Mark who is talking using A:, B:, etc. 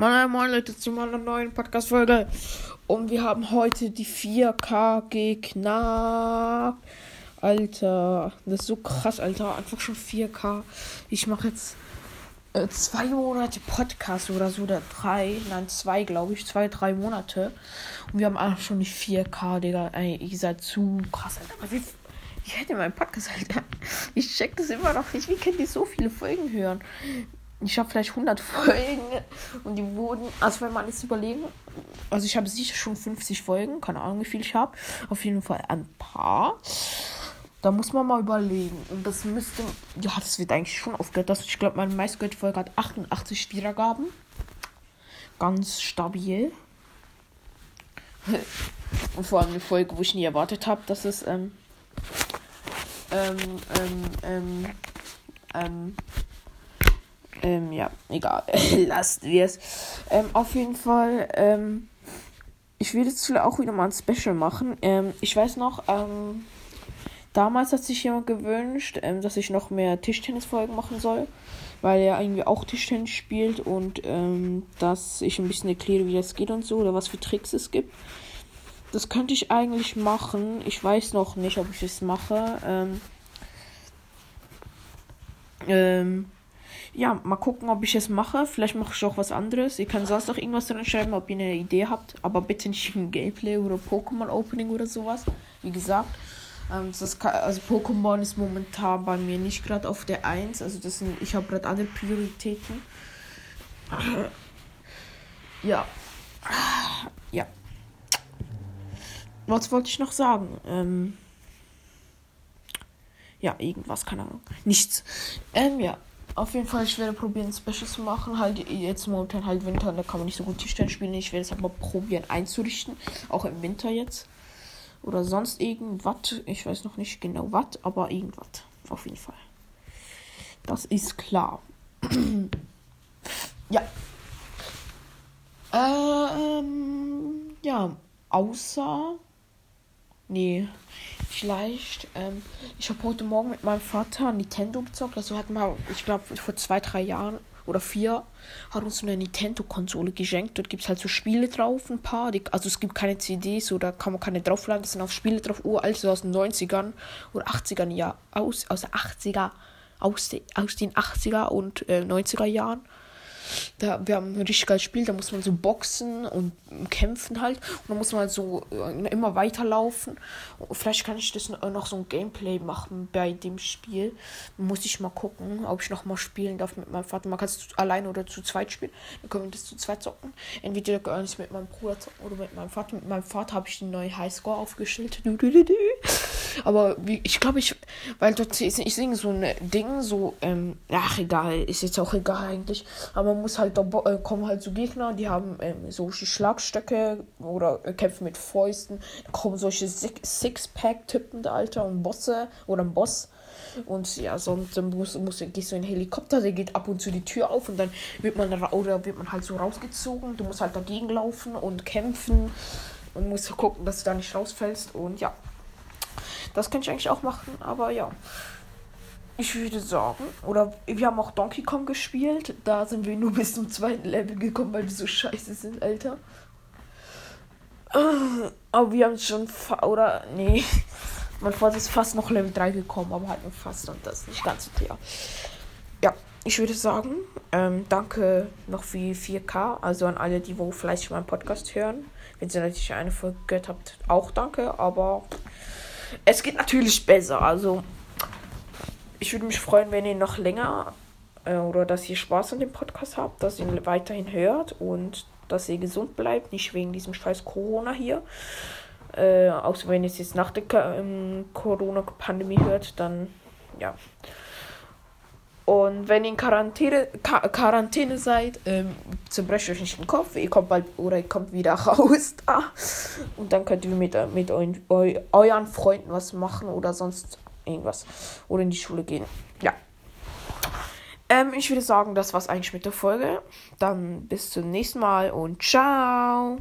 A: Moin, moin Leute zu meiner neuen Podcast-Folge. Und wir haben heute die 4K geknackt. Alter, das ist so krass, Alter. Einfach schon 4K. Ich mache jetzt äh, zwei Monate Podcast oder so, oder drei. Nein, zwei, glaube ich. Zwei, drei Monate. Und wir haben einfach schon die 4K, Digga. Ey, ihr seid zu krass, Alter. Wie, ich hätte meinen Podcast, Alter. Ich check das immer noch nicht. Wie könnt ihr so viele Folgen hören? Ich habe vielleicht 100 Folgen und die wurden, also wenn man jetzt überlegen, also ich habe sicher schon 50 Folgen, keine Ahnung, wie viel ich habe, auf jeden Fall ein paar. Da muss man mal überlegen. Und das müsste, ja, das wird eigentlich schon aufgehört. Das, ich glaube, meine meistgehörte Folge hat 88 Wiedergaben. Ganz stabil. Und vor allem eine Folge, wo ich nie erwartet habe, dass es, ähm, ähm, ähm, ähm, ähm, ähm, ja, egal. Lasst wir es. Ähm, auf jeden Fall, ähm, ich will jetzt auch wieder mal ein Special machen. Ähm, ich weiß noch, ähm, damals hat sich jemand gewünscht, ähm, dass ich noch mehr Tischtennisfolgen machen soll, weil er irgendwie auch Tischtennis spielt und ähm, dass ich ein bisschen erkläre, wie das geht und so oder was für Tricks es gibt. Das könnte ich eigentlich machen. Ich weiß noch nicht, ob ich es mache. Ähm, ähm, ja, mal gucken, ob ich es mache. Vielleicht mache ich auch was anderes. Ihr könnt sonst auch irgendwas drin schreiben, ob ihr eine Idee habt. Aber bitte nicht ein Gameplay oder Pokémon-Opening oder sowas. Wie gesagt. Ähm, kann, also Pokémon ist momentan bei mir nicht gerade auf der 1. Also das sind, ich habe gerade andere Prioritäten. Ja. Ja. Was wollte ich noch sagen? Ähm, ja, irgendwas, keine Ahnung. Nichts. Ähm, ja. Auf jeden Fall, ich werde probieren, Special zu machen. Halt jetzt momentan halt Winter, da kann man nicht so gut Tischtennis spielen. Ich werde es aber probieren einzurichten. Auch im Winter jetzt. Oder sonst irgendwas. Ich weiß noch nicht genau was, aber irgendwas. Auf jeden Fall. Das ist klar. ja. Ähm, ja. Außer. Nee. Vielleicht, ähm, ich habe heute Morgen mit meinem Vater Nintendo gezockt. Also hat mal, ich glaube, vor zwei, drei Jahren oder vier hat uns eine Nintendo-Konsole geschenkt. Dort gibt es halt so Spiele drauf, ein paar. Die, also es gibt keine CDs oder kann man keine draufladen. Das sind auch Spiele drauf, uralt, so aus den 90ern oder 80ern, ja, aus, aus den 80er, aus, de, aus den 80er und äh, 90er Jahren. Da, wir haben ein richtig geiles Spiel, da muss man so boxen und kämpfen halt. Und dann muss man halt so äh, immer weiterlaufen. Vielleicht kann ich das noch so ein Gameplay machen bei dem Spiel. Muss ich mal gucken, ob ich noch mal spielen darf mit meinem Vater. Man kann es alleine oder zu zweit spielen. Dann können wir das zu zweit zocken. Entweder kann ich mit meinem Bruder zocken oder mit meinem Vater. Mit meinem Vater habe ich den neuen Highscore aufgestellt. Aber wie, ich glaube, ich, weil dort ich, ich singe so ein Ding, so, ähm, ach egal, ist jetzt auch egal eigentlich. Aber man muss halt, da äh, kommen halt so Gegner, die haben ähm, solche Schlagstöcke oder äh, kämpfen mit Fäusten. Da kommen solche Six-Pack-Typen, Alter, und Bosse oder ein Boss. Und ja, sonst muss, muss, gehst du in einen Helikopter, der geht ab und zu die Tür auf und dann wird man oder wird man halt so rausgezogen. Du musst halt dagegen laufen und kämpfen und musst gucken, dass du da nicht rausfällst. Und ja, das könnte ich eigentlich auch machen, aber ja. Ich würde sagen, oder wir haben auch Donkey Kong gespielt. Da sind wir nur bis zum zweiten Level gekommen, weil wir so scheiße sind, Alter. Aber wir haben schon, oder, nee. Mein Vater ist fast noch Level 3 gekommen, aber halt nur fast und das ist nicht ganz so fair. Ja, ich würde sagen, ähm, danke noch für 4K, also an alle, die wo vielleicht meinen Podcast hören. Wenn ihr natürlich eine Folge gehört habt, auch danke, aber es geht natürlich besser. Also, ich würde mich freuen, wenn ihr noch länger äh, oder dass ihr Spaß an dem Podcast habt, dass ihr ihn weiterhin hört und dass ihr gesund bleibt, nicht wegen diesem scheiß Corona hier. Äh, außer wenn ihr es jetzt nach der ähm, Corona-Pandemie hört, dann ja. Und wenn ihr in Quarantäne, Ka Quarantäne seid, ähm, zerbrecht euch nicht den Kopf, ihr kommt bald oder ihr kommt wieder raus da. Und dann könnt ihr mit, mit eu, eu, euren Freunden was machen oder sonst irgendwas. Oder in die Schule gehen. Ja. Ähm, ich würde sagen, das war's eigentlich mit der Folge. Dann bis zum nächsten Mal und ciao.